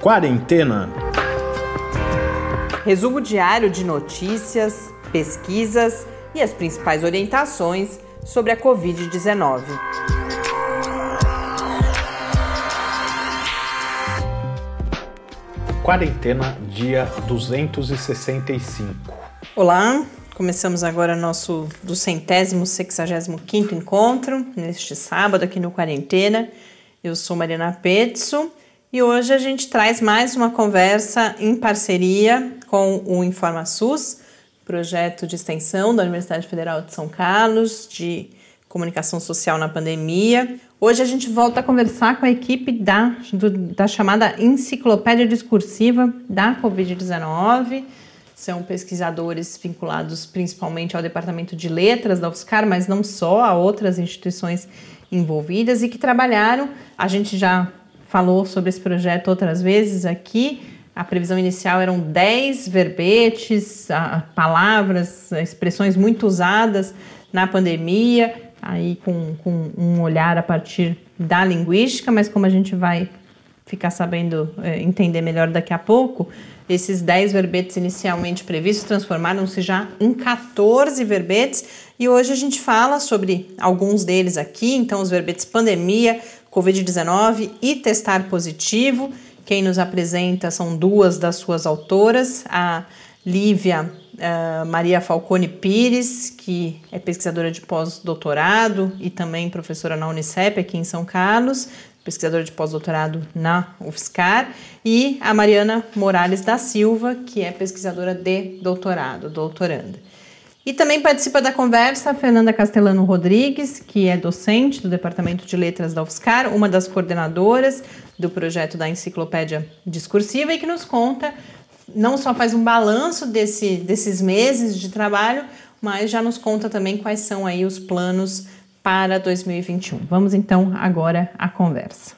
Quarentena. Resumo diário de notícias, pesquisas e as principais orientações sobre a Covid-19. Quarentena, dia 265. Olá, começamos agora nosso do centésimo, sexagésimo quinto encontro, neste sábado aqui no Quarentena. Eu sou Mariana Petzo e hoje a gente traz mais uma conversa em parceria com o InformaSUS, projeto de extensão da Universidade Federal de São Carlos, de comunicação social na pandemia. Hoje a gente volta a conversar com a equipe da, do, da chamada Enciclopédia Discursiva da Covid-19. São pesquisadores vinculados principalmente ao Departamento de Letras da UFSCar, mas não só, a outras instituições envolvidas e que trabalharam. A gente já falou sobre esse projeto outras vezes aqui. A previsão inicial eram 10 verbetes, palavras, expressões muito usadas na pandemia, aí com, com um olhar a partir da linguística, mas como a gente vai ficar sabendo é, entender melhor daqui a pouco, esses 10 verbetes inicialmente previstos transformaram-se já em 14 verbetes e hoje a gente fala sobre alguns deles aqui, então os verbetes pandemia, Covid-19 e testar positivo. Quem nos apresenta são duas das suas autoras, a Lívia uh, Maria Falcone Pires, que é pesquisadora de pós-doutorado e também professora na Unicep aqui em São Carlos, pesquisadora de pós-doutorado na UFSCar, e a Mariana Morales da Silva, que é pesquisadora de doutorado, doutoranda. E também participa da conversa a Fernanda Castellano Rodrigues, que é docente do Departamento de Letras da UFSCar, uma das coordenadoras do projeto da Enciclopédia Discursiva e que nos conta, não só faz um balanço desse, desses meses de trabalho, mas já nos conta também quais são aí os planos para 2021. Vamos então agora à conversa.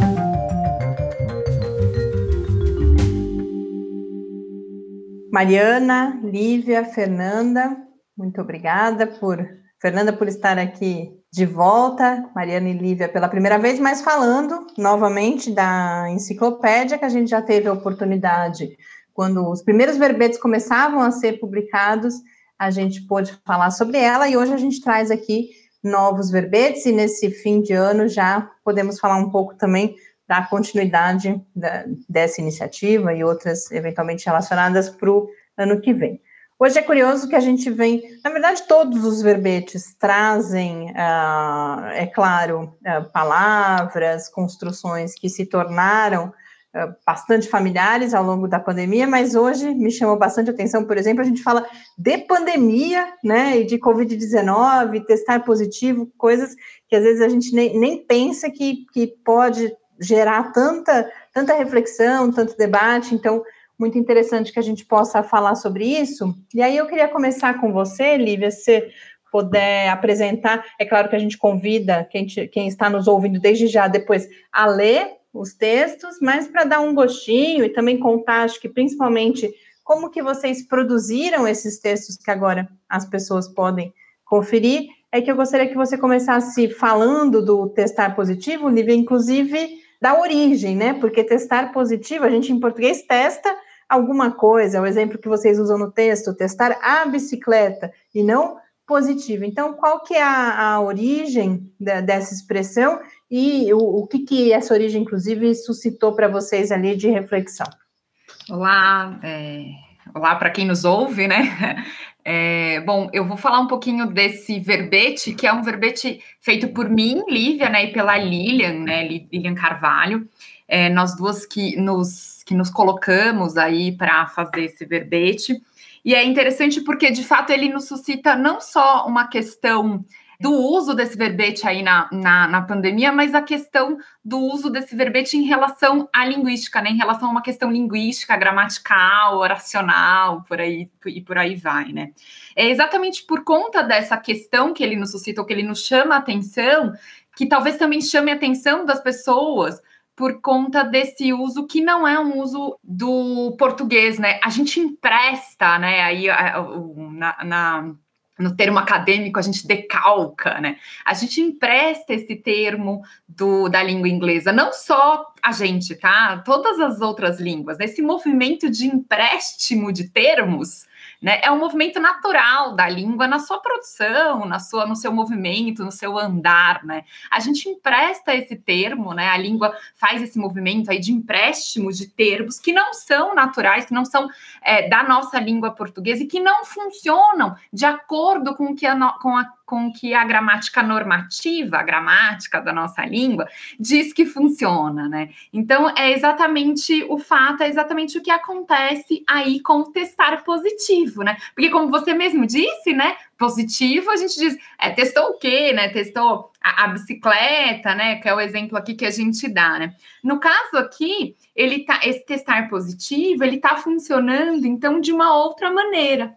Mariana, Lívia, Fernanda, muito obrigada por Fernanda por estar aqui de volta, Mariana e Lívia pela primeira vez, mas falando novamente da enciclopédia que a gente já teve a oportunidade quando os primeiros verbetes começavam a ser publicados, a gente pôde falar sobre ela e hoje a gente traz aqui novos verbetes e nesse fim de ano já podemos falar um pouco também da continuidade da, dessa iniciativa e outras eventualmente relacionadas para o ano que vem. Hoje é curioso que a gente vem, na verdade, todos os verbetes trazem, uh, é claro, uh, palavras, construções que se tornaram uh, bastante familiares ao longo da pandemia, mas hoje me chamou bastante atenção, por exemplo, a gente fala de pandemia, né, e de Covid-19, testar positivo, coisas que às vezes a gente nem, nem pensa que, que pode gerar tanta, tanta reflexão, tanto debate, então muito interessante que a gente possa falar sobre isso. E aí eu queria começar com você, Lívia, se puder apresentar. É claro que a gente convida quem, te, quem está nos ouvindo desde já depois a ler os textos, mas para dar um gostinho e também contar, acho que principalmente como que vocês produziram esses textos que agora as pessoas podem conferir, é que eu gostaria que você começasse falando do testar positivo, Lívia, inclusive da origem, né? Porque testar positivo, a gente em português testa alguma coisa, o exemplo que vocês usam no texto, testar a bicicleta e não positivo. Então, qual que é a, a origem da, dessa expressão e o, o que, que essa origem, inclusive, suscitou para vocês ali de reflexão? Olá, é, olá para quem nos ouve, né? É, bom, eu vou falar um pouquinho desse verbete, que é um verbete feito por mim, Lívia, né, e pela Lilian, né, Lilian Carvalho, é, nós duas que nos que nos colocamos aí para fazer esse verbete. E é interessante porque, de fato, ele nos suscita não só uma questão do uso desse verbete aí na, na, na, pandemia, mas a questão do uso desse verbete em relação à linguística, né? Em relação a uma questão linguística, gramatical, oracional, por aí e por aí vai, né? É exatamente por conta dessa questão que ele nos suscita, ou que ele nos chama a atenção, que talvez também chame a atenção das pessoas por conta desse uso que não é um uso do português, né? A gente empresta, né? Aí na, na no termo acadêmico a gente decalca, né? A gente empresta esse termo do, da língua inglesa, não só a gente, tá? Todas as outras línguas. Esse movimento de empréstimo de termos né? É um movimento natural da língua na sua produção, na sua, no seu movimento, no seu andar, né? A gente empresta esse termo, né? A língua faz esse movimento aí de empréstimo de termos que não são naturais, que não são é, da nossa língua portuguesa e que não funcionam de acordo com, que a, com a com que a gramática normativa, a gramática da nossa língua, diz que funciona, né? Então, é exatamente o fato, é exatamente o que acontece aí com o testar positivo, né? Porque, como você mesmo disse, né? Positivo, a gente diz, é, testou o quê, né? Testou a, a bicicleta, né? Que é o exemplo aqui que a gente dá, né? No caso aqui, ele tá, esse testar positivo, ele tá funcionando, então, de uma outra maneira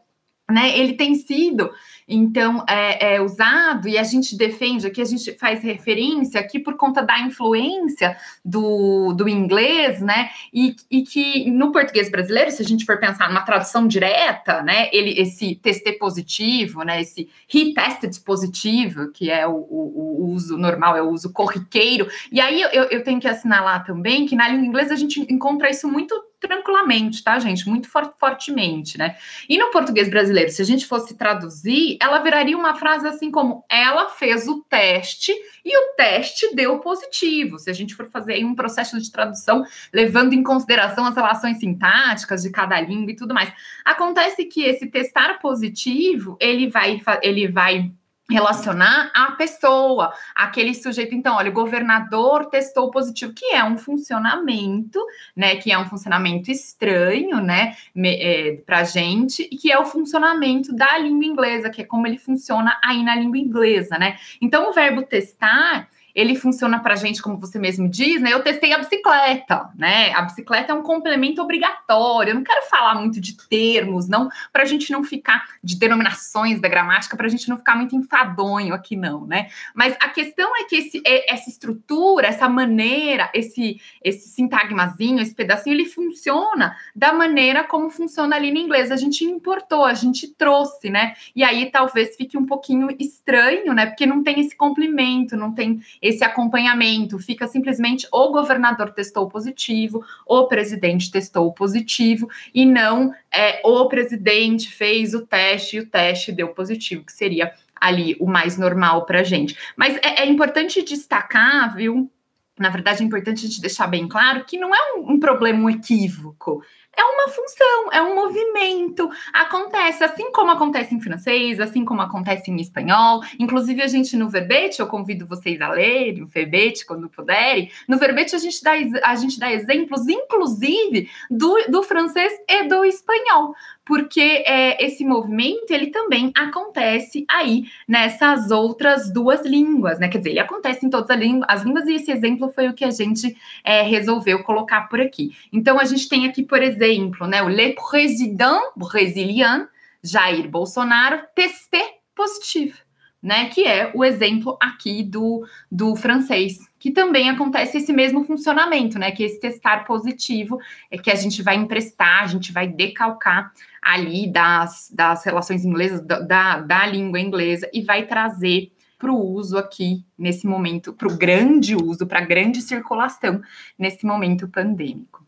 né, ele tem sido então é, é, usado e a gente defende aqui, a gente faz referência aqui por conta da influência do, do inglês, né? E, e que no português brasileiro, se a gente for pensar numa tradução direta, né? Ele, esse teste positivo, né? Esse he tested positivo, que é o, o, o, uso normal, é o uso corriqueiro. E aí eu, eu tenho que assinalar também que na língua inglesa a gente encontra isso muito tranquilamente, tá, gente? Muito for fortemente, né? E no português brasileiro, se a gente fosse traduzir, ela viraria uma frase assim como: ela fez o teste e o teste deu positivo. Se a gente for fazer um processo de tradução levando em consideração as relações sintáticas de cada língua e tudo mais. Acontece que esse testar positivo, ele vai, ele vai relacionar a pessoa, aquele sujeito. Então, olha, o governador testou positivo, que é um funcionamento, né? Que é um funcionamento estranho, né? É, para gente, e que é o funcionamento da língua inglesa, que é como ele funciona aí na língua inglesa, né? Então, o verbo testar ele funciona para a gente, como você mesmo diz, né? Eu testei a bicicleta, né? A bicicleta é um complemento obrigatório. Eu não quero falar muito de termos, não, para a gente não ficar de denominações da gramática, para a gente não ficar muito enfadonho aqui, não, né? Mas a questão é que esse, é, essa estrutura, essa maneira, esse, esse sintagmazinho, esse pedacinho, ele funciona da maneira como funciona ali no inglês. A gente importou, a gente trouxe, né? E aí talvez fique um pouquinho estranho, né? Porque não tem esse complemento, não tem esse acompanhamento. Fica simplesmente o governador testou positivo, o presidente testou positivo, e não é, o presidente fez o teste e o teste deu positivo, que seria ali o mais normal para a gente. Mas é, é importante destacar, viu? Na verdade, é importante a gente deixar bem claro que não é um, um problema, um equívoco é uma função, é um movimento. Acontece, assim como acontece em francês, assim como acontece em espanhol. Inclusive, a gente no verbete, eu convido vocês a lerem o verbete quando puderem. No verbete, a gente dá, a gente dá exemplos, inclusive, do, do francês e do espanhol porque é, esse movimento ele também acontece aí nessas outras duas línguas, né? Quer dizer, ele acontece em todas as línguas, as línguas e esse exemplo foi o que a gente é, resolveu colocar por aqui. Então a gente tem aqui, por exemplo, né, o le président brésilien Jair Bolsonaro testé positivo né? Que é o exemplo aqui do, do francês, que também acontece esse mesmo funcionamento, né? Que esse testar positivo é que a gente vai emprestar, a gente vai decalcar ali das, das relações inglesas, da, da língua inglesa, e vai trazer para o uso aqui nesse momento, para o grande uso, para a grande circulação nesse momento pandêmico.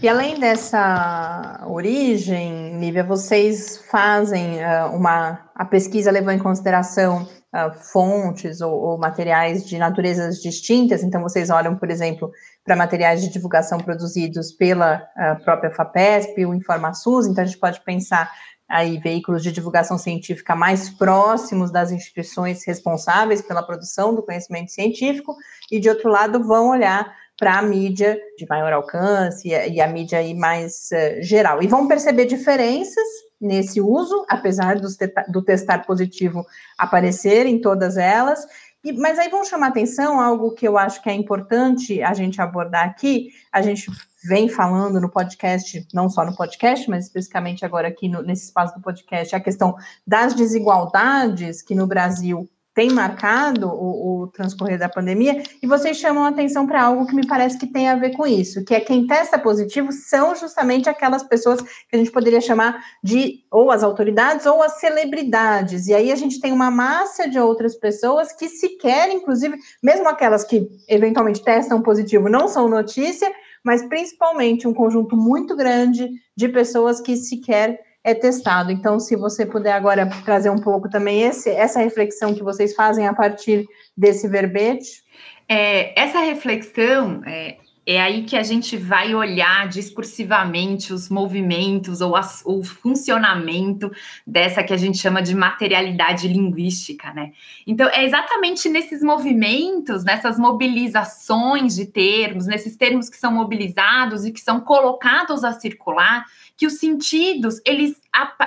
E além dessa origem, Lívia, vocês fazem uh, uma. A pesquisa levou em consideração uh, fontes ou, ou, materiais de naturezas distintas, então vocês olham, por exemplo, para materiais de divulgação produzidos pela uh, própria FAPESP, o InformaSUS, então a gente pode pensar aí veículos de divulgação científica mais próximos das instituições responsáveis pela produção do conhecimento científico, e de outro lado vão olhar para a mídia de maior alcance e a mídia aí mais uh, geral. E vão perceber diferenças nesse uso, apesar do, do testar positivo aparecer em todas elas. E, mas aí vão chamar atenção algo que eu acho que é importante a gente abordar aqui. A gente vem falando no podcast, não só no podcast, mas especificamente agora aqui no, nesse espaço do podcast, a questão das desigualdades que no Brasil tem marcado o, o, transcorrer da pandemia, e vocês chamam a atenção para algo que me parece que tem a ver com isso, que é quem testa positivo são justamente aquelas pessoas que a gente poderia chamar de ou as autoridades ou as celebridades. E aí a gente tem uma massa de outras pessoas que sequer, inclusive, mesmo aquelas que eventualmente testam positivo, não são notícia, mas principalmente um conjunto muito grande de pessoas que sequer é testado. Então, se você puder agora trazer um pouco também esse, essa reflexão que vocês fazem a partir desse verbete. É, essa reflexão é, é aí que a gente vai olhar discursivamente os movimentos ou as, o funcionamento dessa que a gente chama de materialidade linguística, né? Então, é exatamente nesses movimentos, nessas mobilizações de termos, nesses termos que são mobilizados e que são colocados a circular, que os sentidos eles,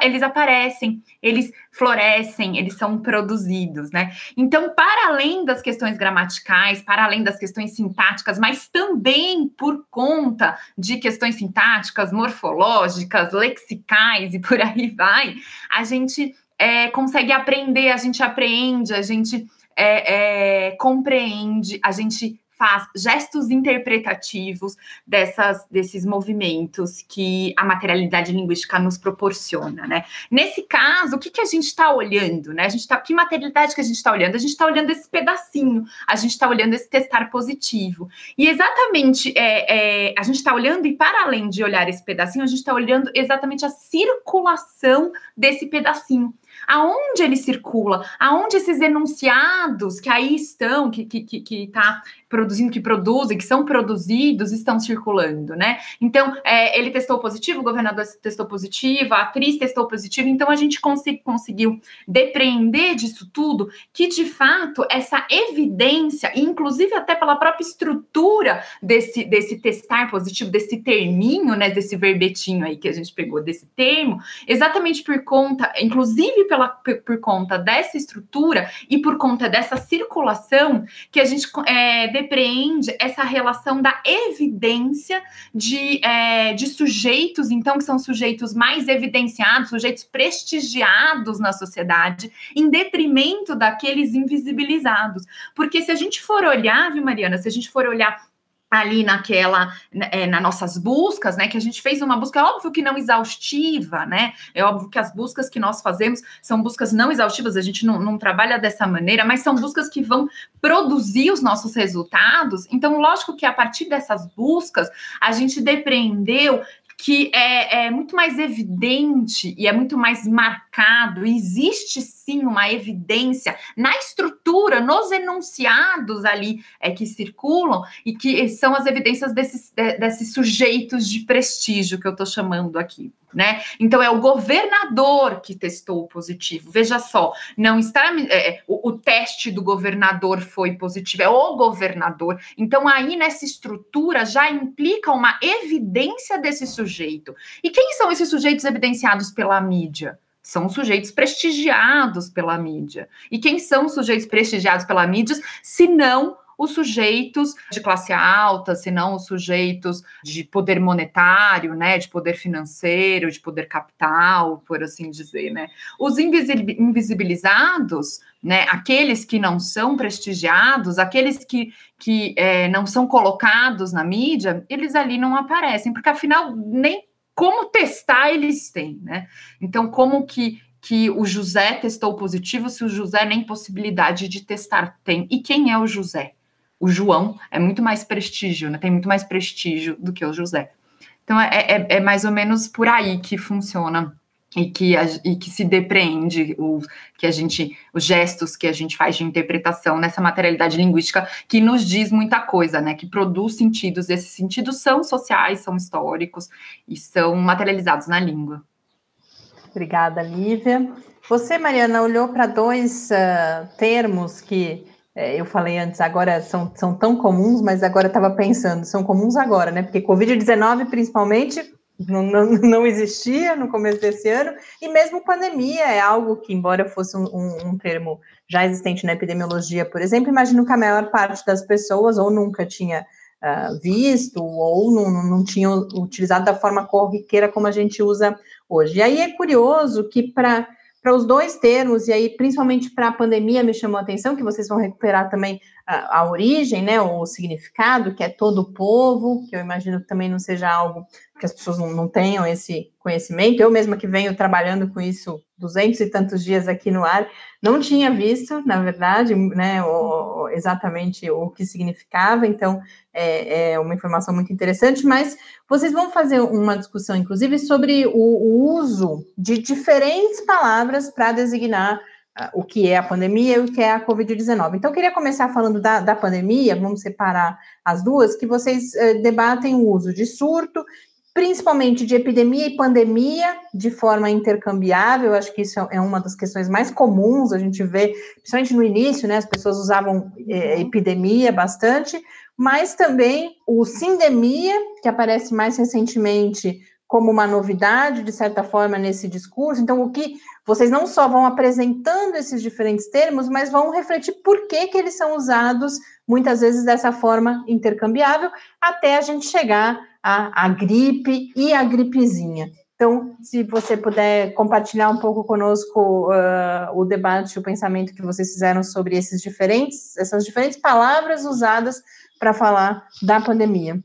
eles aparecem, eles florescem, eles são produzidos, né? Então, para além das questões gramaticais, para além das questões sintáticas, mas também por conta de questões sintáticas, morfológicas, lexicais e por aí vai, a gente é, consegue aprender, a gente aprende, a gente é, é, compreende, a gente faz gestos interpretativos dessas, desses movimentos que a materialidade linguística nos proporciona, né? Nesse caso, o que, que a gente está olhando, né? A gente tá, que materialidade que a gente está olhando? A gente está olhando esse pedacinho, a gente está olhando esse testar positivo. E exatamente, é, é, a gente está olhando, e para além de olhar esse pedacinho, a gente está olhando exatamente a circulação desse pedacinho aonde ele circula, aonde esses enunciados que aí estão, que que, que, que tá produzindo, que produzem, que são produzidos, estão circulando, né? Então, é, ele testou positivo, o governador testou positivo, a atriz testou positivo, então a gente conseguiu depreender disso tudo que, de fato, essa evidência, inclusive até pela própria estrutura desse, desse testar positivo, desse terminho, né, desse verbetinho aí que a gente pegou, desse termo, exatamente por conta, inclusive pela, por, conta dessa estrutura e por conta dessa circulação, que a gente é, depreende essa relação da evidência de, é, de sujeitos, então, que são sujeitos mais evidenciados, sujeitos prestigiados na sociedade, em detrimento daqueles invisibilizados. Porque se a gente for olhar, viu, Mariana, se a gente for olhar ali naquela, né, é, nas nossas buscas, né, que a gente fez uma busca, é óbvio que não exaustiva, né, é óbvio que as buscas que nós fazemos são buscas não exaustivas, a gente não, não trabalha dessa maneira, mas são buscas que vão produzir os nossos resultados, então, lógico que a partir dessas buscas, a gente depreendeu que é, é, muito mais evidente e é muito mais marcado. Existe sim uma evidência na estrutura, nos enunciados ali é, que circulam e que são as evidências desses, de, desses sujeitos de prestígio que eu estou chamando aqui né? Então é o governador que testou positivo. Veja só, não está é, o, o, teste do governador foi positivo, é o governador. Então aí nessa estrutura já implica uma evidência desse sujeito. E quem são esses sujeitos evidenciados pela mídia? São sujeitos prestigiados pela mídia. E quem são os sujeitos prestigiados pela mídia, se não os sujeitos de classe alta, se não os sujeitos de poder monetário, né, de poder financeiro, de poder capital, por assim dizer, né? Os invisibilizados, né, aqueles que não são prestigiados, aqueles que, que é, não são colocados na mídia, eles ali não aparecem, porque afinal nem como testar eles têm, né? Então, como que que o José testou positivo se o José nem possibilidade de testar tem? E quem é o José? O João é muito mais prestígio, né? Tem muito mais prestígio do que o José. Então é, é, é mais ou menos por aí que funciona e que, a, e que se depreende o que a gente, os gestos que a gente faz de interpretação nessa materialidade linguística que nos diz muita coisa, né? Que produz sentidos. Esses sentidos são sociais, são históricos e são materializados na língua. Obrigada, Lívia. Você, Mariana, olhou para dois uh, termos que é, eu falei antes, agora são, são tão comuns, mas agora estava pensando, são comuns agora, né? Porque Covid-19, principalmente, não, não, não, existia no começo desse ano, e mesmo pandemia é algo que, embora fosse um, um, um, termo já existente na epidemiologia, por exemplo, imagino que a maior parte das pessoas ou nunca tinha uh, visto, ou não, não tinha utilizado da forma corriqueira como a gente usa hoje. E aí é curioso que para para os dois termos, e aí principalmente para a pandemia me chamou a atenção, que vocês vão recuperar também a, origem, né, o significado, que é todo o povo, que eu imagino que também não seja algo que as pessoas não, não tenham esse conhecimento. Eu mesma que venho trabalhando com isso duzentos e tantos dias aqui no ar, não tinha visto, na verdade, né, o, exatamente o que significava, então é, é, uma informação muito interessante, mas vocês vão fazer uma discussão, inclusive, sobre o, o uso de diferentes palavras para designar o que é a pandemia e o que é a Covid-19. Então, eu queria começar falando da, da pandemia, vamos separar as duas, que vocês uh, debatem o uso de surto principalmente de epidemia e pandemia de forma intercambiável. Acho que isso é uma das questões mais comuns. A gente vê, principalmente no início, né? As pessoas usavam é, uhum. epidemia bastante, mas também o sindemia, que aparece mais recentemente como uma novidade, de certa forma, nesse discurso. Então, o que vocês não só vão apresentando esses diferentes termos, mas vão refletir por que, que eles são usados muitas vezes dessa forma intercambiável, até a gente chegar à, à gripe e à gripezinha. Então, se você puder compartilhar um pouco conosco uh, o debate, o pensamento que vocês fizeram sobre esses diferentes, essas diferentes palavras usadas para falar da pandemia.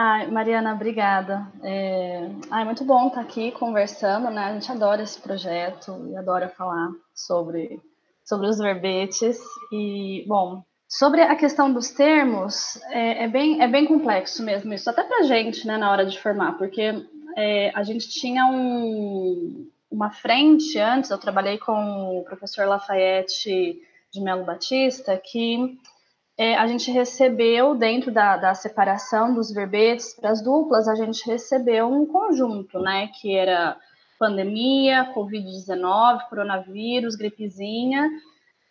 Ai, Mariana, obrigada. É, ai, muito bom estar aqui conversando, né? A gente adora esse projeto e adora falar sobre, sobre os verbetes. E, bom, sobre a questão dos termos, é, é bem, é bem complexo mesmo isso, até para a gente, né, na hora de formar, porque é, a gente tinha um, uma frente antes, eu trabalhei com o professor Lafayette de Melo Batista, que é, a gente recebeu, dentro da, da separação dos verbetes para as duplas, a gente recebeu um conjunto, né? Que era pandemia, Covid-19, coronavírus, gripezinha.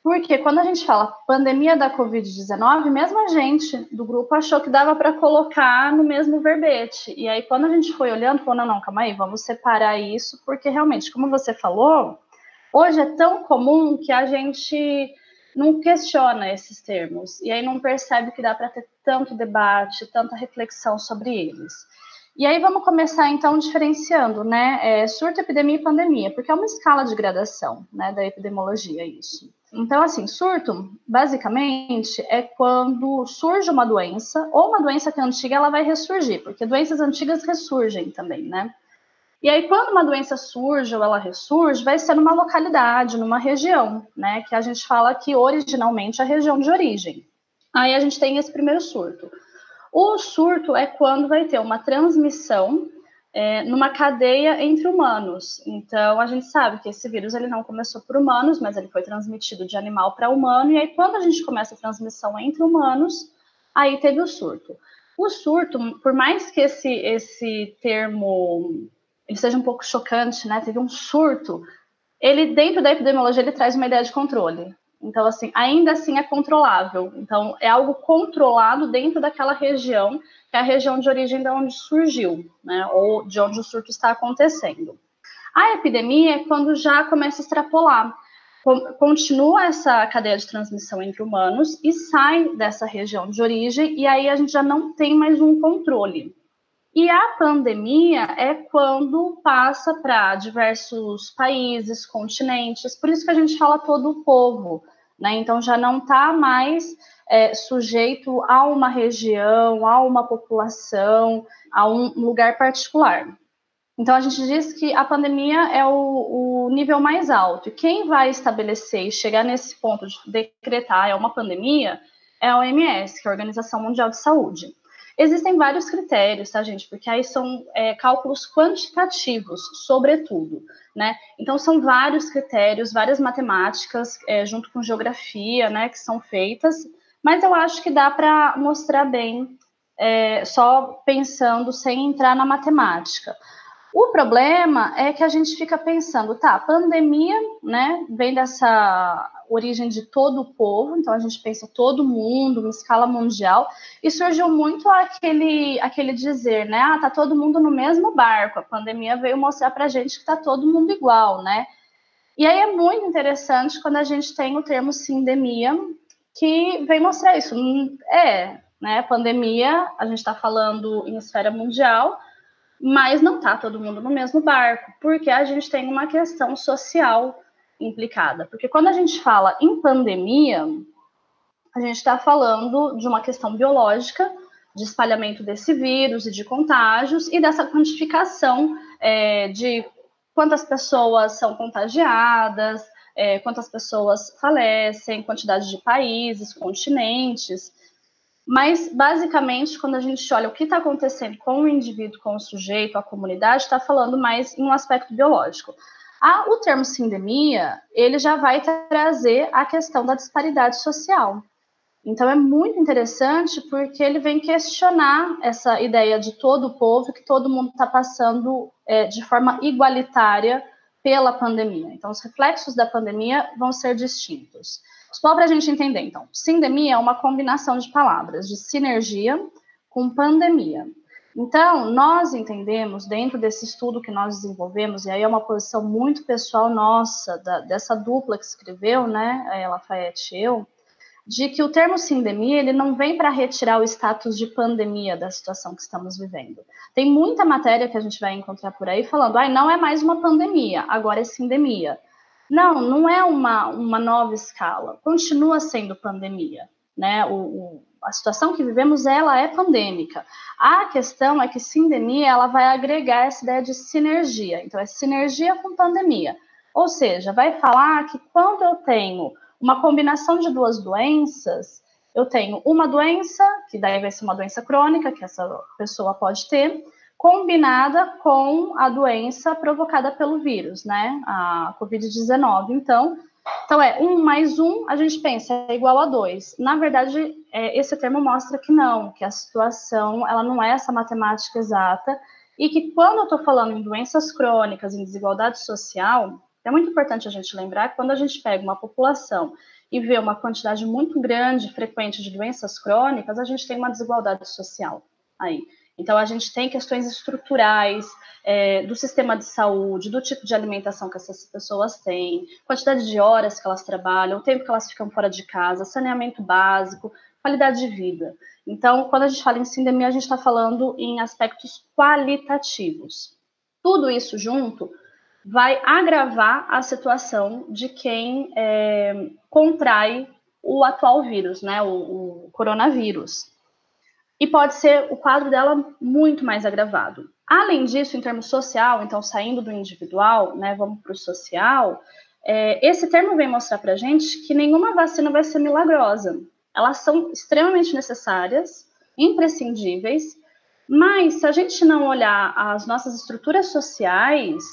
Porque quando a gente fala pandemia da Covid-19, mesmo a gente do grupo achou que dava para colocar no mesmo verbete. E aí, quando a gente foi olhando, falou: não, não, calma aí, vamos separar isso, porque realmente, como você falou, hoje é tão comum que a gente não questiona esses termos e aí não percebe que dá para ter tanto debate, tanta reflexão sobre eles. E aí vamos começar então diferenciando, né, é, surto, epidemia e pandemia, porque é uma escala de gradação, né, da epidemiologia isso. Então, assim, surto, basicamente, é quando surge uma doença, ou uma doença que é antiga, ela vai ressurgir, porque doenças antigas ressurgem também, né? E aí, quando uma doença surge ou ela ressurge, vai ser numa localidade, numa região, né? Que a gente fala que originalmente é a região de origem. Aí a gente tem esse primeiro surto. O surto é quando vai ter uma transmissão é, numa cadeia entre humanos. Então, a gente sabe que esse vírus ele não começou por humanos, mas ele foi transmitido de animal para humano. E aí, quando a gente começa a transmissão entre humanos, aí teve o surto. O surto, por mais que esse, esse termo ele seja um pouco chocante, né? Teve um surto. Ele dentro da epidemiologia ele traz uma ideia de controle. Então assim, ainda assim é controlável. Então é algo controlado dentro daquela região, que é a região de origem de onde surgiu, né? Ou de onde o surto está acontecendo. A epidemia é quando já começa a extrapolar. Continua essa cadeia de transmissão entre humanos e sai dessa região de origem, e aí a gente já não tem mais um controle. E a pandemia é quando passa para diversos países, continentes, por isso que a gente fala todo o povo, né? Então já não está mais é, sujeito a uma região, a uma população, a um lugar particular. Então a gente diz que a pandemia é o, o nível mais alto. E quem vai estabelecer e chegar nesse ponto de decretar é uma pandemia é a OMS, que é a Organização Mundial de Saúde. Existem vários critérios, tá, gente? Porque aí são é, cálculos quantitativos, sobretudo, né? Então, são vários critérios, várias matemáticas, é, junto com geografia, né, que são feitas, mas eu acho que dá para mostrar bem, é, só pensando sem entrar na matemática. O problema é que a gente fica pensando, tá, pandemia, né, vem dessa origem de todo o povo, então a gente pensa todo mundo, uma escala mundial, e surgiu muito aquele, aquele dizer, né, ah, tá todo mundo no mesmo barco, a pandemia veio mostrar pra gente que tá todo mundo igual, né, e aí é muito interessante quando a gente tem o termo sindemia, que vem mostrar isso, é, né, pandemia, a gente está falando em esfera mundial, mas não está todo mundo no mesmo barco, porque a gente tem uma questão social implicada, porque quando a gente fala em pandemia, a gente está falando de uma questão biológica, de espalhamento desse vírus e de contágios, e dessa quantificação é, de quantas pessoas são contagiadas, é, quantas pessoas falecem, quantidade de países, continentes. Mas, basicamente, quando a gente olha o que está acontecendo com o indivíduo, com o sujeito, a comunidade, está falando mais em um aspecto biológico. Ah, o termo sindemia, ele já vai trazer a questão da disparidade social. Então, é muito interessante porque ele vem questionar essa ideia de todo o povo, que todo mundo está passando é, de forma igualitária pela pandemia. Então, os reflexos da pandemia vão ser distintos. Só para a gente entender, então, sindemia é uma combinação de palavras, de sinergia com pandemia. Então, nós entendemos, dentro desse estudo que nós desenvolvemos, e aí é uma posição muito pessoal nossa, da, dessa dupla que escreveu, né, a Lafayette e eu, de que o termo sindemia ele não vem para retirar o status de pandemia da situação que estamos vivendo. Tem muita matéria que a gente vai encontrar por aí falando, ah, não é mais uma pandemia, agora é sindemia. Não, não é uma, uma nova escala, continua sendo pandemia. Né? O, o, a situação que vivemos, ela é pandêmica. A questão é que sindemia, ela vai agregar essa ideia de sinergia. Então, é sinergia com pandemia. Ou seja, vai falar que quando eu tenho uma combinação de duas doenças, eu tenho uma doença, que daí vai ser uma doença crônica, que essa pessoa pode ter, combinada com a doença provocada pelo vírus, né? A Covid-19. Então, então é um mais um, a gente pensa é igual a dois. Na verdade, é, esse termo mostra que não, que a situação ela não é essa matemática exata e que quando eu estou falando em doenças crônicas, em desigualdade social, é muito importante a gente lembrar que quando a gente pega uma população e vê uma quantidade muito grande, frequente de doenças crônicas, a gente tem uma desigualdade social aí. Então, a gente tem questões estruturais é, do sistema de saúde, do tipo de alimentação que essas pessoas têm, quantidade de horas que elas trabalham, o tempo que elas ficam fora de casa, saneamento básico, qualidade de vida. Então, quando a gente fala em sindemia, a gente está falando em aspectos qualitativos. Tudo isso junto vai agravar a situação de quem é, contrai o atual vírus, né, o, o coronavírus. E pode ser o quadro dela muito mais agravado. Além disso, em termos social, então saindo do individual, né, vamos para o social, é, esse termo vem mostrar para a gente que nenhuma vacina vai ser milagrosa. Elas são extremamente necessárias, imprescindíveis, mas se a gente não olhar as nossas estruturas sociais,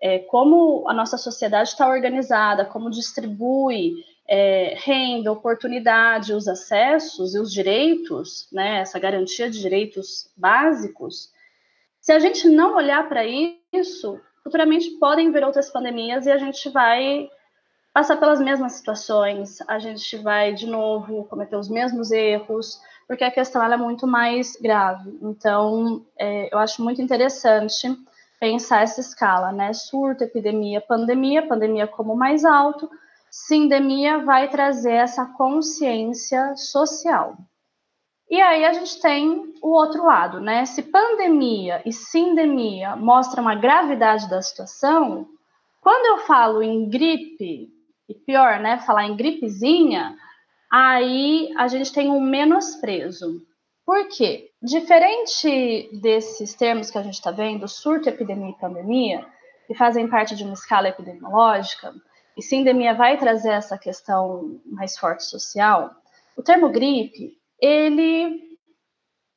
é, como a nossa sociedade está organizada, como distribui é, renda, oportunidade, os acessos e os direitos, né, essa garantia de direitos básicos, se a gente não olhar para isso, futuramente podem vir outras pandemias e a gente vai passar pelas mesmas situações, a gente vai de novo cometer os mesmos erros, porque a questão é muito mais grave. Então, é, eu acho muito interessante pensar essa escala, né? Surto, epidemia, pandemia, pandemia como mais alto, sindemia vai trazer essa consciência social. E aí a gente tem o outro lado, né? Se pandemia e sindemia mostram a gravidade da situação, quando eu falo em gripe, e pior, né, falar em gripezinha, aí a gente tem um menosprezo. Por quê? Diferente desses termos que a gente está vendo, surto, epidemia e pandemia, que fazem parte de uma escala epidemiológica, e sindemia vai trazer essa questão mais forte social, o termo gripe, ele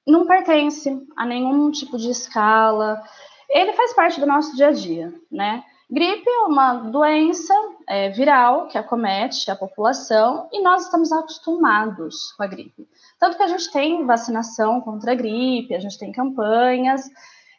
não pertence a nenhum tipo de escala, ele faz parte do nosso dia a dia, né? Gripe é uma doença é, viral que acomete a população e nós estamos acostumados com a gripe. Tanto que a gente tem vacinação contra a gripe, a gente tem campanhas,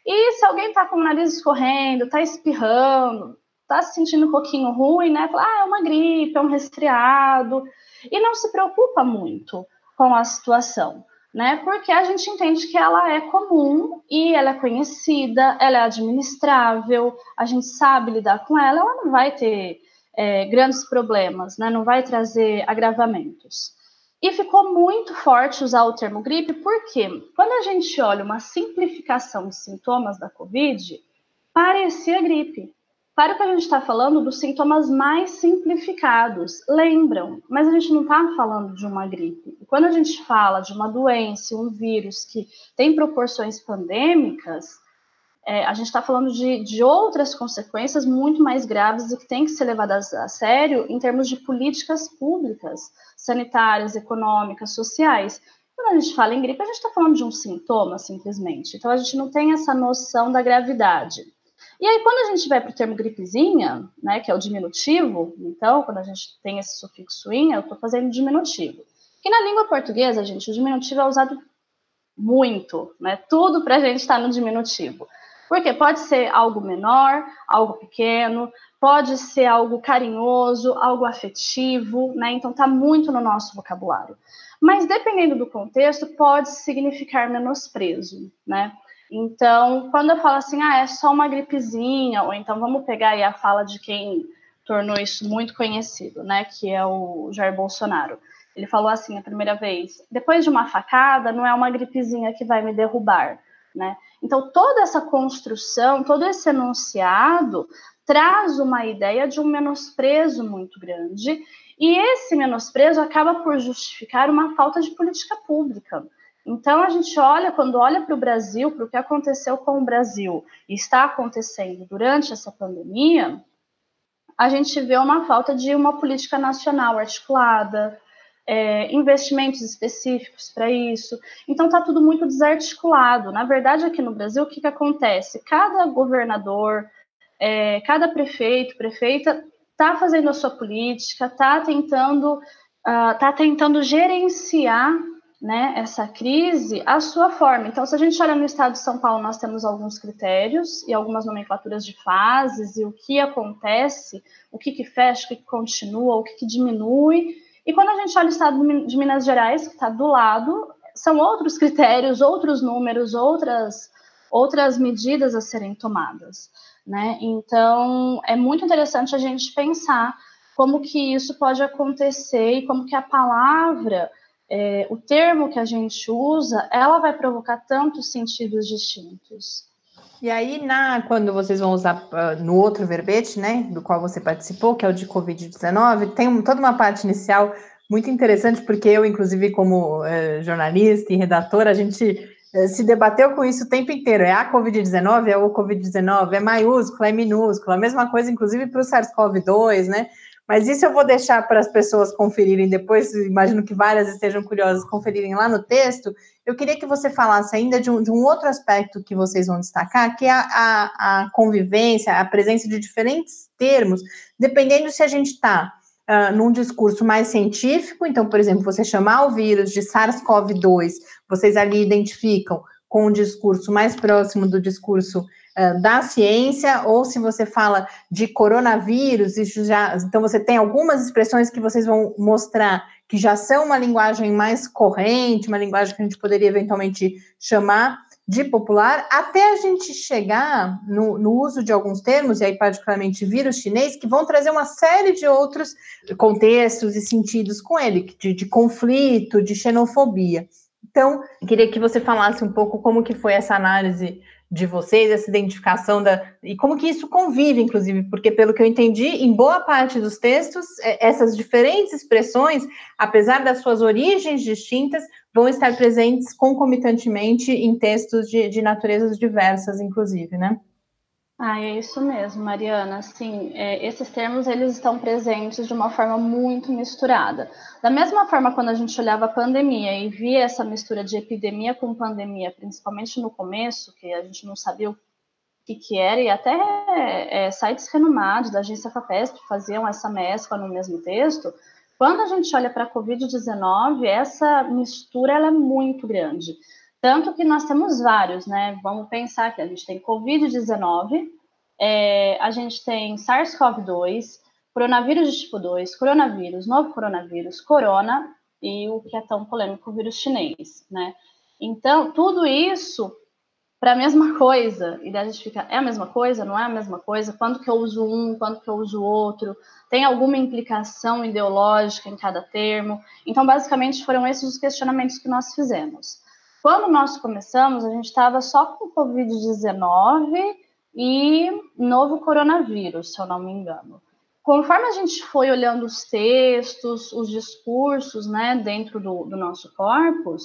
e se alguém está com o nariz escorrendo, está espirrando, está se sentindo um pouquinho ruim, né? Fala, ah, é uma gripe, é um resfriado, e não se preocupa muito com a situação né? Porque a gente entende que ela é comum e ela é conhecida, ela é administrável, a gente sabe lidar com ela, ela não vai ter é, grandes problemas, né? Não vai trazer agravamentos. E ficou muito forte usar o termo gripe, porque quando a gente olha uma simplificação de sintomas da Covid, parecia gripe. Claro que a gente está falando dos sintomas mais simplificados, lembram, mas a gente não está falando de uma gripe. Quando a gente fala de uma doença, um vírus que tem proporções pandêmicas, é, a gente está falando de, de outras consequências muito mais graves e que tem que ser levadas a sério em termos de políticas públicas, sanitárias, econômicas, sociais. Quando a gente fala em gripe, a gente está falando de um sintoma, simplesmente. Então, a gente não tem essa noção da gravidade. E aí, quando a gente vai para o termo gripezinha, né, que é o diminutivo, então, quando a gente tem esse sufixo inha, eu estou fazendo diminutivo. Que na língua portuguesa, gente, o diminutivo é usado muito, né? Tudo para a gente está no diminutivo. Porque pode ser algo menor, algo pequeno, pode ser algo carinhoso, algo afetivo, né? Então tá muito no nosso vocabulário. Mas dependendo do contexto, pode significar menosprezo, né? Então, quando eu falo assim, ah, é só uma gripezinha, ou então vamos pegar aí a fala de quem tornou isso muito conhecido, né, que é o Jair Bolsonaro. Ele falou assim a primeira vez: depois de uma facada, não é uma gripezinha que vai me derrubar, né? Então, toda essa construção, todo esse enunciado traz uma ideia de um menosprezo muito grande, e esse menosprezo acaba por justificar uma falta de política pública. Então, a gente olha, quando olha para o Brasil, para o que aconteceu com o Brasil e está acontecendo durante essa pandemia, a gente vê uma falta de uma política nacional articulada, é, investimentos específicos para isso. Então, está tudo muito desarticulado. Na verdade, aqui no Brasil, o que, que acontece? Cada governador, é, cada prefeito, prefeita, está fazendo a sua política, está tentando, uh, tá tentando gerenciar né, essa crise à sua forma. Então, se a gente olha no estado de São Paulo, nós temos alguns critérios e algumas nomenclaturas de fases e o que acontece, o que, que fecha, o que, que continua, o que, que diminui. E quando a gente olha o estado de Minas Gerais, que está do lado, são outros critérios, outros números, outras, outras medidas a serem tomadas. Né? Então, é muito interessante a gente pensar como que isso pode acontecer e como que a palavra é, o termo que a gente usa, ela vai provocar tantos sentidos distintos. E aí, na, quando vocês vão usar uh, no outro verbete, né, do qual você participou, que é o de Covid-19, tem toda uma parte inicial muito interessante, porque eu, inclusive, como uh, jornalista e redatora, a gente uh, se debateu com isso o tempo inteiro. É a Covid-19, é o Covid-19, é maiúscula, é minúscula, a mesma coisa, inclusive, para o SARS-CoV-2, né? Mas isso eu vou deixar para as pessoas conferirem depois, imagino que várias estejam curiosas conferirem lá no texto. Eu queria que você falasse ainda de um, de um outro aspecto que vocês vão destacar, que é a, a, a convivência, a presença de diferentes termos, dependendo se a gente está Uh, num discurso mais científico, então, por exemplo, você chamar o vírus de SARS-CoV-2, vocês ali identificam com um discurso mais próximo do discurso uh, da ciência, ou se você fala de coronavírus, isso já, então você tem algumas expressões que vocês vão mostrar que já são uma linguagem mais corrente, uma linguagem que a gente poderia eventualmente chamar de popular, até a gente chegar no, no, uso de alguns termos, e aí particularmente vírus chinês, que vão trazer uma série de outros contextos e sentidos com ele, de, de conflito, de xenofobia. Então, queria que você falasse um pouco como que foi essa análise de vocês, essa identificação da e como que isso convive, inclusive, porque pelo que eu entendi, em boa parte dos textos, é, essas diferentes expressões, apesar das suas origens distintas, vão estar presentes concomitantemente em textos de, de naturezas diversas, inclusive, né? Ah, é isso mesmo, Mariana. Sim, é, esses termos eles estão presentes de uma forma muito misturada. Da mesma forma, quando a gente olhava a pandemia e via essa mistura de epidemia com pandemia, principalmente no começo, que a gente não sabia o que, que era, e até é, sites renomados da agência FAPESP faziam essa mescla no mesmo texto. Quando a gente olha para a Covid-19, essa mistura ela é muito grande. Tanto que nós temos vários, né? Vamos pensar que a gente tem Covid-19, é, a gente tem SARS-CoV-2, coronavírus de tipo 2, coronavírus, novo coronavírus, corona e o que é tão polêmico, o vírus chinês, né? Então, tudo isso para a mesma coisa, e daí a gente fica, é a mesma coisa, não é a mesma coisa? Quando que eu uso um, quando que eu uso outro? Tem alguma implicação ideológica em cada termo? Então, basicamente, foram esses os questionamentos que nós fizemos. Quando nós começamos, a gente estava só com Covid-19 e novo coronavírus, se eu não me engano. Conforme a gente foi olhando os textos, os discursos, né, dentro do, do nosso corpus,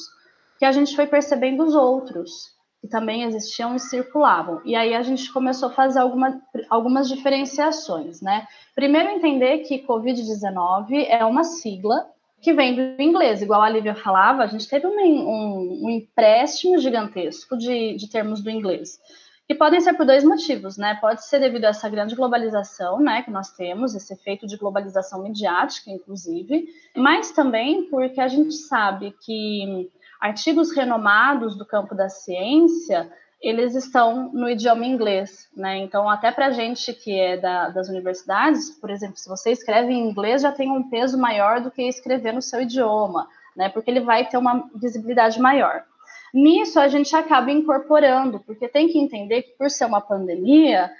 que a gente foi percebendo os outros, que também existiam e circulavam. E aí a gente começou a fazer alguma, algumas diferenciações, né? Primeiro, entender que Covid-19 é uma sigla que vem do inglês, igual a Lívia falava, a gente teve um, um, um empréstimo gigantesco de, de termos do inglês que podem ser por dois motivos, né? Pode ser devido a essa grande globalização, né, que nós temos, esse efeito de globalização midiática, inclusive, mas também porque a gente sabe que artigos renomados do campo da ciência eles estão no idioma inglês, né? Então, até para gente que é da, das universidades, por exemplo, se você escreve em inglês, já tem um peso maior do que escrever no seu idioma, né? Porque ele vai ter uma visibilidade maior. Nisso, a gente acaba incorporando, porque tem que entender que, por ser uma pandemia,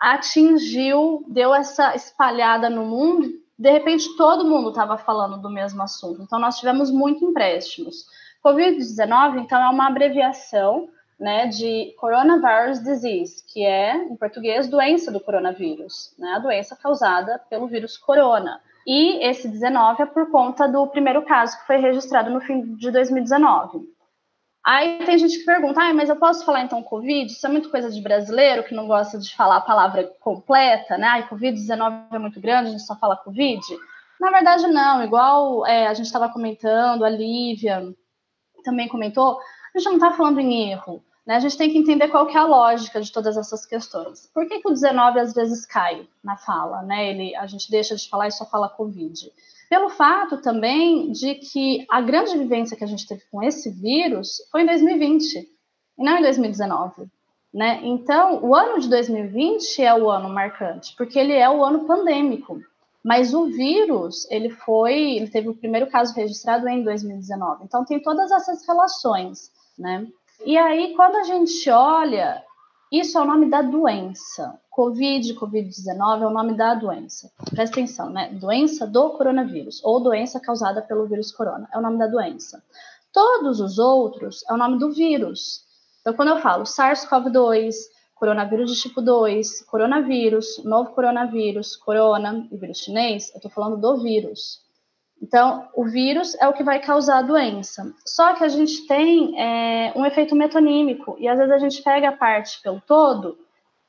atingiu, deu essa espalhada no mundo, de repente todo mundo estava falando do mesmo assunto. Então, nós tivemos muito empréstimos. Covid-19, então, é uma abreviação né, de Coronavirus Disease, que é, em português, doença do coronavírus, né, a doença causada pelo vírus corona. E esse 19 é por conta do primeiro caso que foi registrado no fim de 2019. Aí tem gente que pergunta, ah, mas eu posso falar então Covid? Isso é muito coisa de brasileiro que não gosta de falar a palavra completa, né? Ai, Covid-19 é muito grande, a gente só fala Covid. Na verdade, não. Igual é, a gente estava comentando, a Lívia também comentou, a gente não está falando em erro. Né? A gente tem que entender qual que é a lógica de todas essas questões. Por que, que o 19 às vezes cai na fala? Né? Ele, a gente deixa de falar e só fala Covid pelo fato também de que a grande vivência que a gente teve com esse vírus foi em 2020 e não em 2019. Né? Então, o ano de 2020 é o ano marcante, porque ele é o ano pandêmico. Mas o vírus, ele foi, ele teve o primeiro caso registrado em 2019. Então tem todas essas relações, né? E aí quando a gente olha isso é o nome da doença. Covid, Covid-19 é o nome da doença. Presta atenção, né? Doença do coronavírus, ou doença causada pelo vírus corona, é o nome da doença. Todos os outros é o nome do vírus. Então, quando eu falo SARS-CoV-2, coronavírus de tipo 2, coronavírus, novo coronavírus, corona e vírus chinês, eu estou falando do vírus. Então, o vírus é o que vai causar a doença. Só que a gente tem é, um efeito metonímico, e às vezes a gente pega a parte pelo todo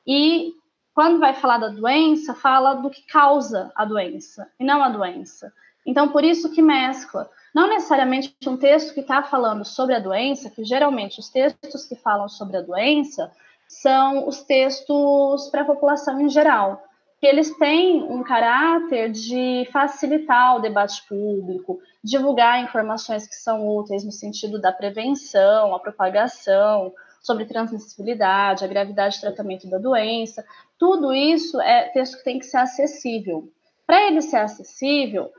e, quando vai falar da doença, fala do que causa a doença, e não a doença. Então, por isso que mescla. Não necessariamente um texto que está falando sobre a doença, que geralmente os textos que falam sobre a doença são os textos para a população em geral que eles têm um caráter de facilitar o debate público, divulgar informações que são úteis no sentido da prevenção, a propagação, sobre transmissibilidade, a gravidade de tratamento da doença. Tudo isso é texto que tem que ser acessível. Para ele ser acessível,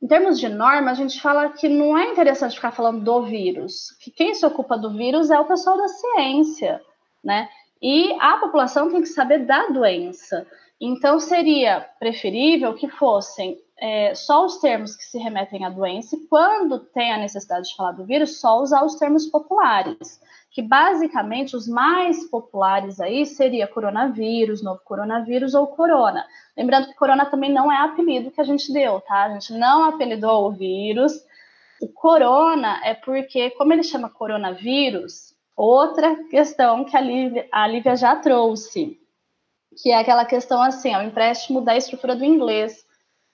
em termos de norma, a gente fala que não é interessante ficar falando do vírus, que quem se ocupa do vírus é o pessoal da ciência, né? E a população tem que saber da doença. Então, seria preferível que fossem é, só os termos que se remetem à doença, e quando tem a necessidade de falar do vírus, só usar os termos populares, que basicamente os mais populares aí seria coronavírus, novo coronavírus ou corona. Lembrando que corona também não é apelido que a gente deu, tá? A gente não apelidou o vírus. O corona é porque, como ele chama coronavírus, outra questão que a Lívia, a Lívia já trouxe que é aquela questão assim, é o empréstimo da estrutura do inglês.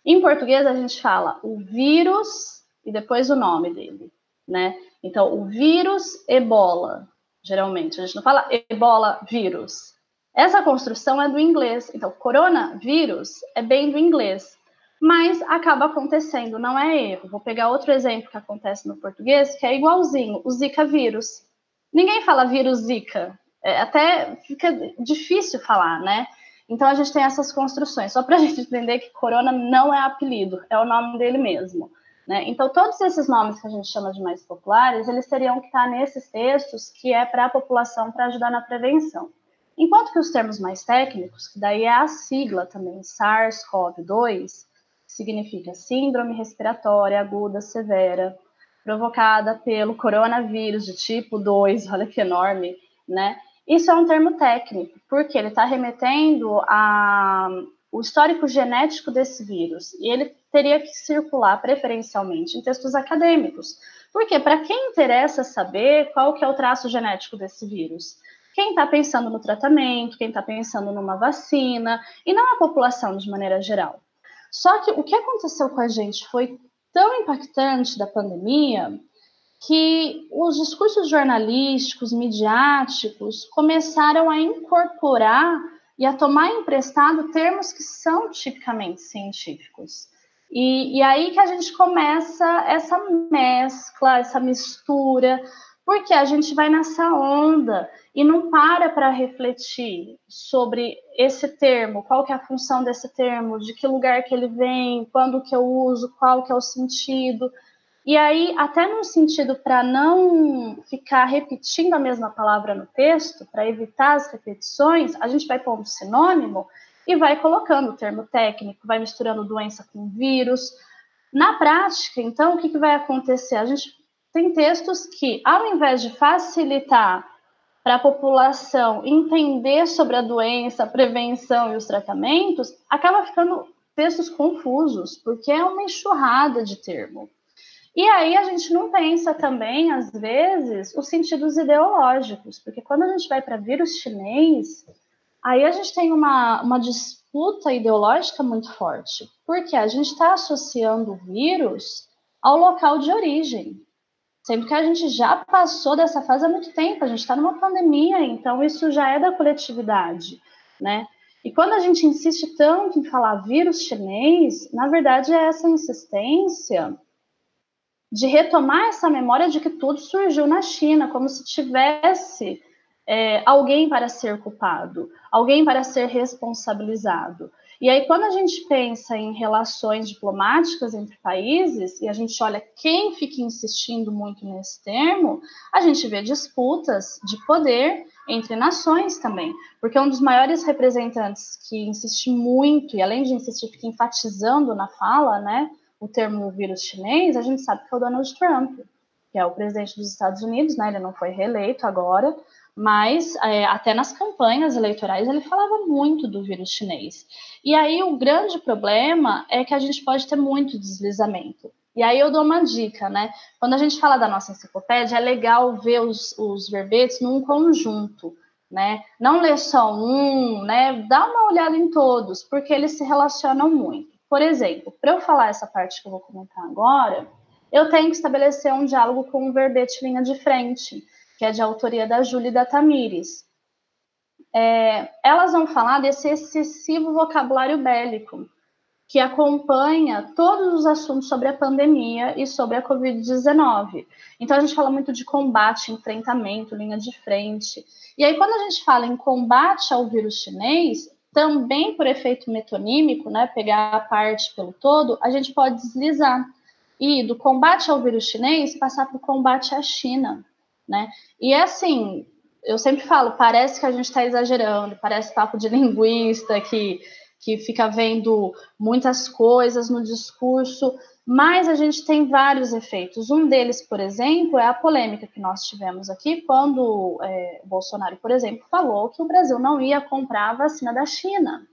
Em português a gente fala o vírus e depois o nome dele, né? Então, o vírus ebola, geralmente. A gente não fala ebola vírus. Essa construção é do inglês. Então, coronavírus é bem do inglês. Mas acaba acontecendo, não é erro. Vou pegar outro exemplo que acontece no português, que é igualzinho, o Zika vírus. Ninguém fala vírus Zika, é, até fica difícil falar, né? Então a gente tem essas construções, só para a gente entender que corona não é apelido, é o nome dele mesmo. Né? Então, todos esses nomes que a gente chama de mais populares, eles teriam que estar nesses textos que é para a população para ajudar na prevenção. Enquanto que os termos mais técnicos, que daí é a sigla também, SARS-CoV-2, significa Síndrome Respiratória Aguda Severa, provocada pelo coronavírus de tipo 2, olha que enorme, né? Isso é um termo técnico, porque ele está remetendo ao histórico genético desse vírus, e ele teria que circular preferencialmente em textos acadêmicos. Porque para quem interessa saber qual que é o traço genético desse vírus? Quem está pensando no tratamento, quem está pensando numa vacina, e não a população de maneira geral. Só que o que aconteceu com a gente foi tão impactante da pandemia que os discursos jornalísticos, midiáticos, começaram a incorporar e a tomar emprestado termos que são tipicamente científicos. E, e aí que a gente começa essa mescla, essa mistura, porque a gente vai nessa onda e não para para refletir sobre esse termo, qual que é a função desse termo, de que lugar que ele vem, quando que eu uso, qual que é o sentido. E aí, até no sentido para não ficar repetindo a mesma palavra no texto, para evitar as repetições, a gente vai pondo sinônimo e vai colocando o termo técnico, vai misturando doença com vírus. Na prática, então, o que, que vai acontecer? A gente tem textos que, ao invés de facilitar para a população entender sobre a doença, a prevenção e os tratamentos, acaba ficando textos confusos, porque é uma enxurrada de termo. E aí a gente não pensa também, às vezes, os sentidos ideológicos, porque quando a gente vai para vírus chinês, aí a gente tem uma, uma disputa ideológica muito forte, porque a gente está associando o vírus ao local de origem. Sendo que a gente já passou dessa fase há muito tempo, a gente está numa pandemia, então isso já é da coletividade, né? E quando a gente insiste tanto em falar vírus chinês, na verdade é essa insistência de retomar essa memória de que tudo surgiu na China, como se tivesse é, alguém para ser culpado, alguém para ser responsabilizado. E aí, quando a gente pensa em relações diplomáticas entre países, e a gente olha quem fica insistindo muito nesse termo, a gente vê disputas de poder entre nações também. Porque um dos maiores representantes que insiste muito, e além de insistir, fica enfatizando na fala, né, o termo vírus chinês, a gente sabe que é o Donald Trump, que é o presidente dos Estados Unidos, né, ele não foi reeleito agora, mas é, até nas campanhas eleitorais ele falava muito do vírus chinês. E aí o grande problema é que a gente pode ter muito deslizamento. E aí eu dou uma dica, né? Quando a gente fala da nossa enciclopédia, é legal ver os, os verbetes num conjunto, né? Não ler só um, né? Dá uma olhada em todos, porque eles se relacionam muito. Por exemplo, para eu falar essa parte que eu vou comentar agora, eu tenho que estabelecer um diálogo com o verbete linha de frente que é de autoria da Júlia e da Tamires. É, elas vão falar desse excessivo vocabulário bélico, que acompanha todos os assuntos sobre a pandemia e sobre a Covid-19. Então, a gente fala muito de combate, enfrentamento, linha de frente. E aí, quando a gente fala em combate ao vírus chinês, também por efeito metonímico, né, pegar a parte pelo todo, a gente pode deslizar. E do combate ao vírus chinês, passar para o combate à China né? E é assim, eu sempre falo, parece que a gente está exagerando, parece papo de linguista que, que fica vendo muitas coisas no discurso, mas a gente tem vários efeitos. Um deles, por exemplo, é a polêmica que nós tivemos aqui quando é, Bolsonaro, por exemplo, falou que o Brasil não ia comprar a vacina da China.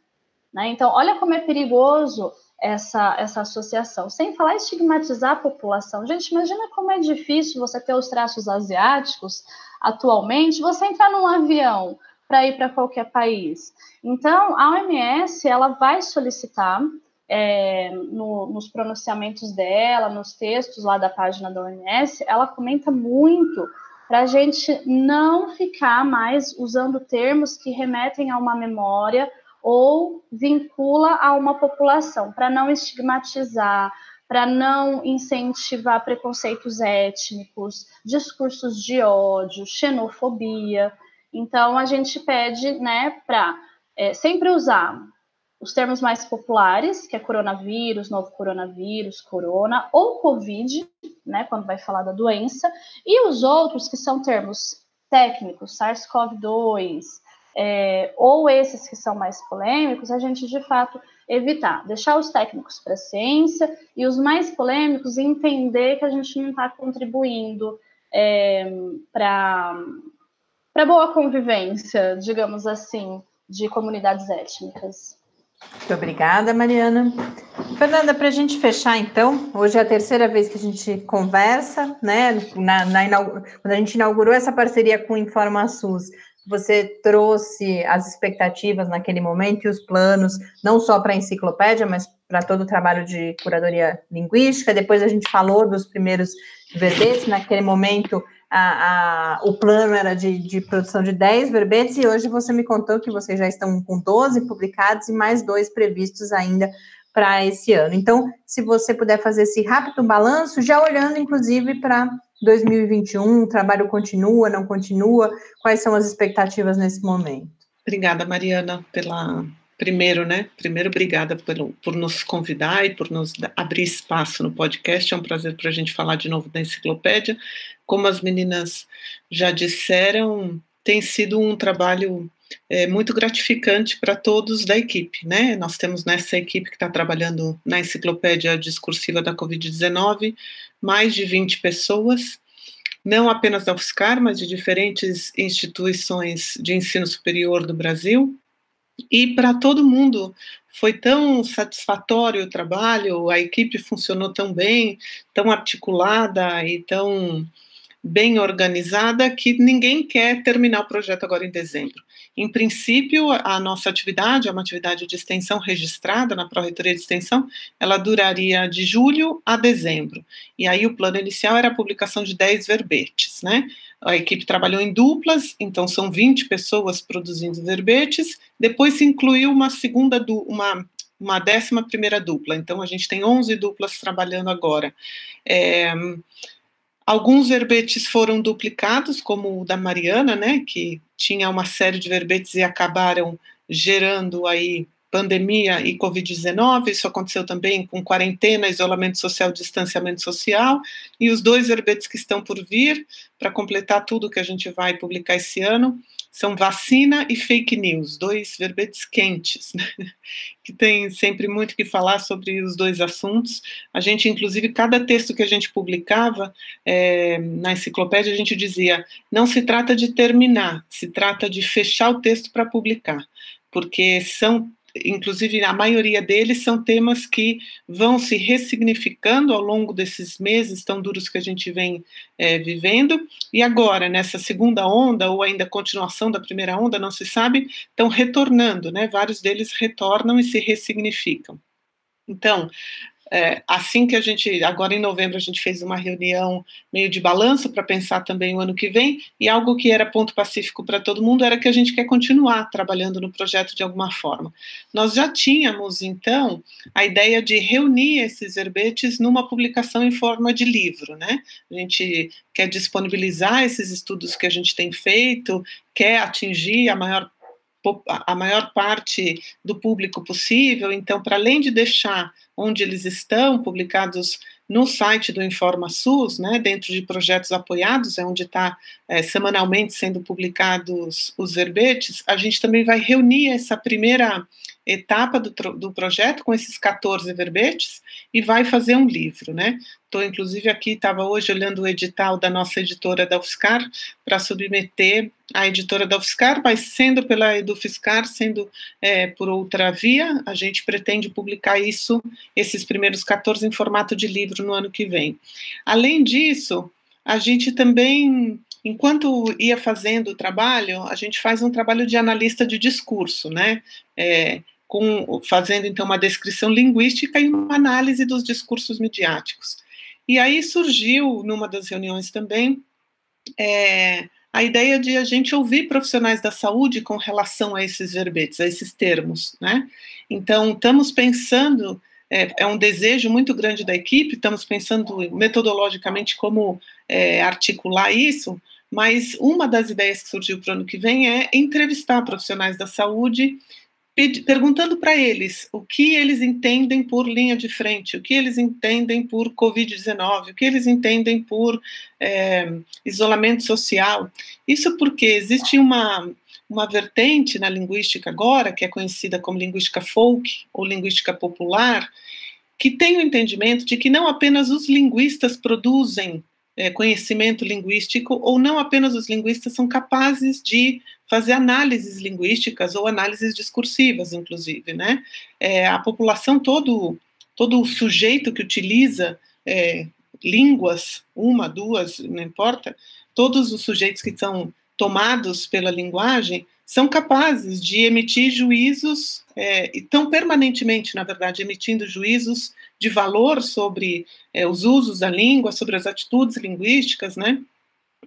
Né? Então, olha como é perigoso essa, essa associação, sem falar estigmatizar a população. Gente, imagina como é difícil você ter os traços asiáticos atualmente, você entrar num avião para ir para qualquer país. Então, a OMS ela vai solicitar é, no, nos pronunciamentos dela, nos textos lá da página da OMS, ela comenta muito para a gente não ficar mais usando termos que remetem a uma memória ou vincula a uma população, para não estigmatizar, para não incentivar preconceitos étnicos, discursos de ódio, xenofobia. Então, a gente pede né, para é, sempre usar os termos mais populares, que é coronavírus, novo coronavírus, corona, ou Covid, né, quando vai falar da doença, e os outros que são termos técnicos, SARS-CoV-2, é, ou esses que são mais polêmicos, a gente de fato evitar, deixar os técnicos para a ciência e os mais polêmicos entender que a gente não está contribuindo é, para para boa convivência, digamos assim, de comunidades étnicas. Muito obrigada, Mariana. Fernanda, para a gente fechar, então, hoje é a terceira vez que a gente conversa, né? Na, na, quando a gente inaugurou essa parceria com o InformaSUS, você trouxe as expectativas naquele momento e os planos, não só para a enciclopédia, mas para todo o trabalho de curadoria linguística. Depois a gente falou dos primeiros verbetes, naquele momento a, a, o plano era de, de, produção de 10 verbetes e hoje você me contou que vocês já estão com 12 publicados e mais dois previstos ainda para esse ano. Então, se você puder fazer esse rápido balanço, já olhando inclusive para 2021, o trabalho continua, não continua? Quais são as expectativas nesse momento? Obrigada, Mariana, pela primeiro, né? Primeiro, obrigada por, nos convidar e por nos abrir espaço no podcast. É um prazer para a gente falar de novo da enciclopédia. Como as meninas já disseram, tem sido um trabalho é, muito gratificante para todos da equipe, né? Nós temos nessa equipe que está trabalhando na enciclopédia discursiva da Covid-19 mais de 20 pessoas, não apenas da UFSCar, mas de diferentes instituições de ensino superior do Brasil. E para todo mundo foi tão satisfatório o trabalho, a equipe funcionou tão bem, tão articulada e tão bem organizada que ninguém quer terminar o projeto agora em dezembro. Em princípio, a nossa atividade é uma atividade de extensão registrada na Pró-Reitoria de Extensão, ela duraria de julho a dezembro. E aí o plano inicial era a publicação de 10 verbetes, né? A equipe trabalhou em duplas, então são 20 pessoas produzindo verbetes, depois se incluiu uma segunda, uma uma décima primeira dupla, então a gente tem 11 duplas trabalhando agora. É, Alguns verbetes foram duplicados, como o da Mariana, né, que tinha uma série de verbetes e acabaram gerando aí pandemia e Covid-19, isso aconteceu também com quarentena, isolamento social, distanciamento social, e os dois verbetes que estão por vir, para completar tudo que a gente vai publicar esse ano, são vacina e fake news, dois verbetes quentes, né? que tem sempre muito que falar sobre os dois assuntos. A gente, inclusive, cada texto que a gente publicava é, na enciclopédia, a gente dizia: não se trata de terminar, se trata de fechar o texto para publicar, porque são inclusive a maioria deles são temas que vão se ressignificando ao longo desses meses tão duros que a gente vem é, vivendo, e agora, nessa segunda onda, ou ainda continuação da primeira onda, não se sabe, estão retornando, né? Vários deles retornam e se ressignificam. Então, é, assim que a gente, agora em novembro, a gente fez uma reunião meio de balanço para pensar também o ano que vem, e algo que era ponto pacífico para todo mundo era que a gente quer continuar trabalhando no projeto de alguma forma. Nós já tínhamos, então, a ideia de reunir esses verbetes numa publicação em forma de livro, né? A gente quer disponibilizar esses estudos que a gente tem feito, quer atingir a maior a maior parte do público possível. Então, para além de deixar onde eles estão publicados no site do InformaSUS, né, dentro de projetos apoiados, é onde está é, semanalmente sendo publicados os verbetes, a gente também vai reunir essa primeira etapa do, do projeto com esses 14 verbetes e vai fazer um livro, né? Estou, inclusive, aqui, estava hoje olhando o edital da nossa editora da UFSCar para submeter a editora da UFSCar, mas sendo pela EduFiscar, sendo é, por outra via, a gente pretende publicar isso, esses primeiros 14 em formato de livro no ano que vem. Além disso, a gente também enquanto ia fazendo o trabalho, a gente faz um trabalho de analista de discurso, né? É, com, fazendo então uma descrição linguística e uma análise dos discursos midiáticos. E aí surgiu, numa das reuniões também, é, a ideia de a gente ouvir profissionais da saúde com relação a esses verbetes, a esses termos, né? Então, estamos pensando, é, é um desejo muito grande da equipe, estamos pensando metodologicamente como é, articular isso, mas uma das ideias que surgiu para o ano que vem é entrevistar profissionais da saúde perguntando para eles o que eles entendem por linha de frente, o que eles entendem por Covid-19, o que eles entendem por é, isolamento social. Isso porque existe uma, uma vertente na linguística agora, que é conhecida como linguística folk ou linguística popular, que tem o entendimento de que não apenas os linguistas produzem é, conhecimento linguístico, ou não apenas os linguistas são capazes de fazer análises linguísticas ou análises discursivas, inclusive, né? É, a população, todo, todo sujeito que utiliza é, línguas, uma, duas, não importa, todos os sujeitos que são tomados pela linguagem são capazes de emitir juízos, é, estão permanentemente, na verdade, emitindo juízos de valor sobre é, os usos da língua, sobre as atitudes linguísticas, né?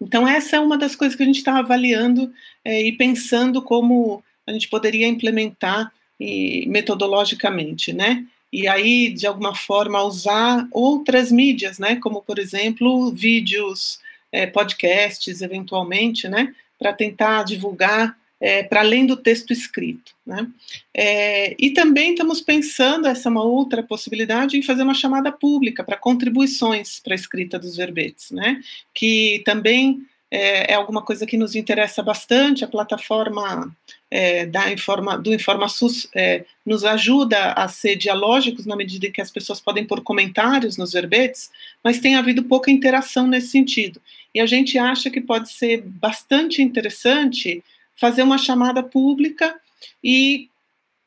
Então, essa é uma das coisas que a gente está avaliando é, e pensando como a gente poderia implementar e, metodologicamente, né? E aí, de alguma forma, usar outras mídias, né? Como, por exemplo, vídeos, é, podcasts, eventualmente, né? Para tentar divulgar é, para além do texto escrito. Né? É, e também estamos pensando, essa é uma outra possibilidade, em fazer uma chamada pública para contribuições para a escrita dos verbetes, né? que também é, é, alguma coisa que nos interessa bastante, a plataforma é, da Informa, do InformaSUS é, nos ajuda a ser dialógicos na medida em que as pessoas podem pôr comentários nos verbetes, mas tem havido pouca interação nesse sentido. E a gente acha que pode ser bastante interessante fazer uma chamada pública e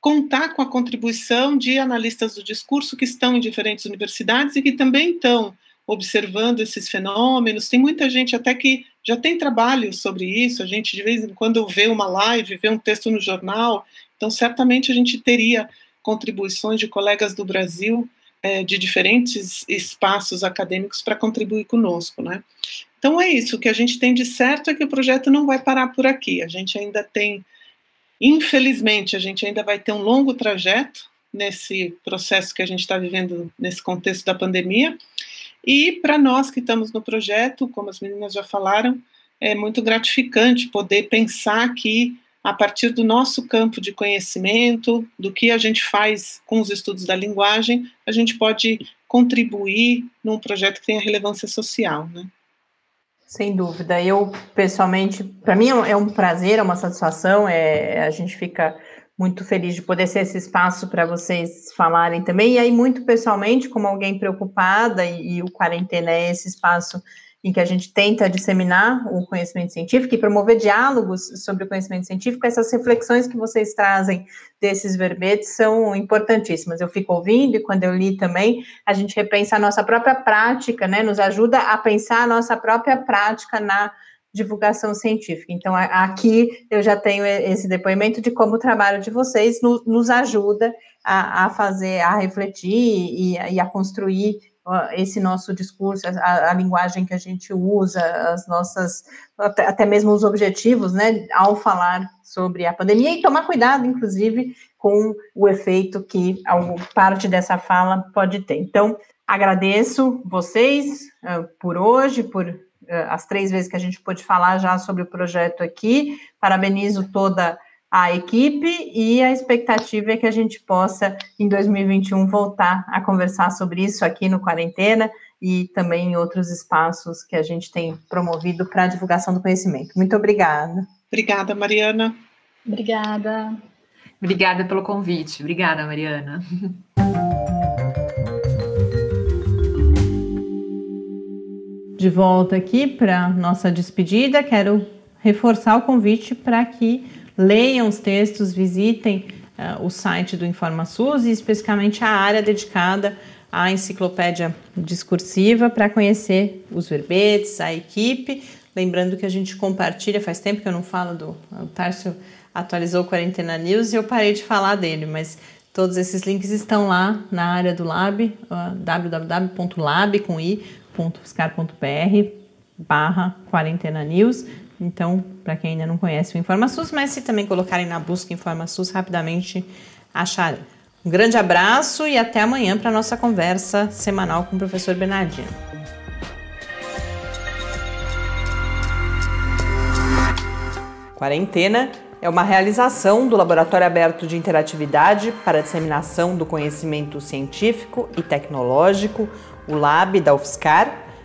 contar com a contribuição de analistas do discurso que estão em diferentes universidades e que também estão observando esses fenômenos. Tem muita gente até que já tem trabalho sobre isso, a gente de vez em quando vê uma live, vê um texto no jornal, então certamente a gente teria contribuições de colegas do Brasil é, de diferentes espaços acadêmicos para contribuir conosco, né? Então é isso, o que a gente tem de certo é que o projeto não vai parar por aqui. A gente ainda tem, infelizmente, a gente ainda vai ter um longo trajeto nesse processo que a gente está vivendo nesse contexto da pandemia. E para nós que estamos no projeto, como as meninas já falaram, é muito gratificante poder pensar que a partir do nosso campo de conhecimento, do que a gente faz com os estudos da linguagem, a gente pode contribuir num projeto que tenha relevância social, né? Sem dúvida. Eu, pessoalmente, para mim é um prazer, é uma satisfação, é, a gente fica muito feliz de poder ser esse espaço para vocês falarem também. E aí, muito pessoalmente, como alguém preocupada, e, e o Quarentena é esse espaço em que a gente tenta disseminar o conhecimento científico e promover diálogos sobre o conhecimento científico, essas reflexões que vocês trazem desses verbetes são importantíssimas. Eu fico ouvindo e quando eu li também, a gente repensa a nossa própria prática, né? Nos ajuda a pensar a nossa própria prática na divulgação científica. Então, aqui eu já tenho esse depoimento de como o trabalho de vocês nos, ajuda a, fazer, a refletir e a construir esse nosso discurso, a, a, linguagem que a gente usa, as nossas, até, até, mesmo os objetivos, né, ao falar sobre a pandemia e tomar cuidado, inclusive, com o efeito que parte dessa fala pode ter. Então, agradeço vocês uh, por hoje, por uh, as três vezes que a gente pôde falar já sobre o projeto aqui, parabenizo toda a equipe e a expectativa é que a gente possa, em 2021, voltar a conversar sobre isso aqui no Quarentena e também em outros espaços que a gente tem promovido para a divulgação do conhecimento. Muito obrigada. Obrigada, Mariana. Obrigada. Obrigada pelo convite. Obrigada, Mariana. De volta aqui para nossa despedida, quero reforçar o convite para que leiam os textos, visitem uh, o site do InformaSUS e especificamente a área dedicada à enciclopédia discursiva para conhecer os verbetes, a equipe. Lembrando que a gente compartilha, faz tempo que eu não falo do. O Tárcio atualizou o Quarentena News e eu parei de falar dele, mas todos esses links estão lá na área do Lab, uh, www.lab.ufscar.br barra Quarentena News. Então, para quem ainda não conhece o InformaSUS, mas se também colocarem na busca InformaSUS, rapidamente acharem. Um grande abraço e até amanhã para a nossa conversa semanal com o professor Bernardino. Quarentena é uma realização do Laboratório Aberto de Interatividade para a Disseminação do Conhecimento Científico e Tecnológico, o LAB da UFSCar,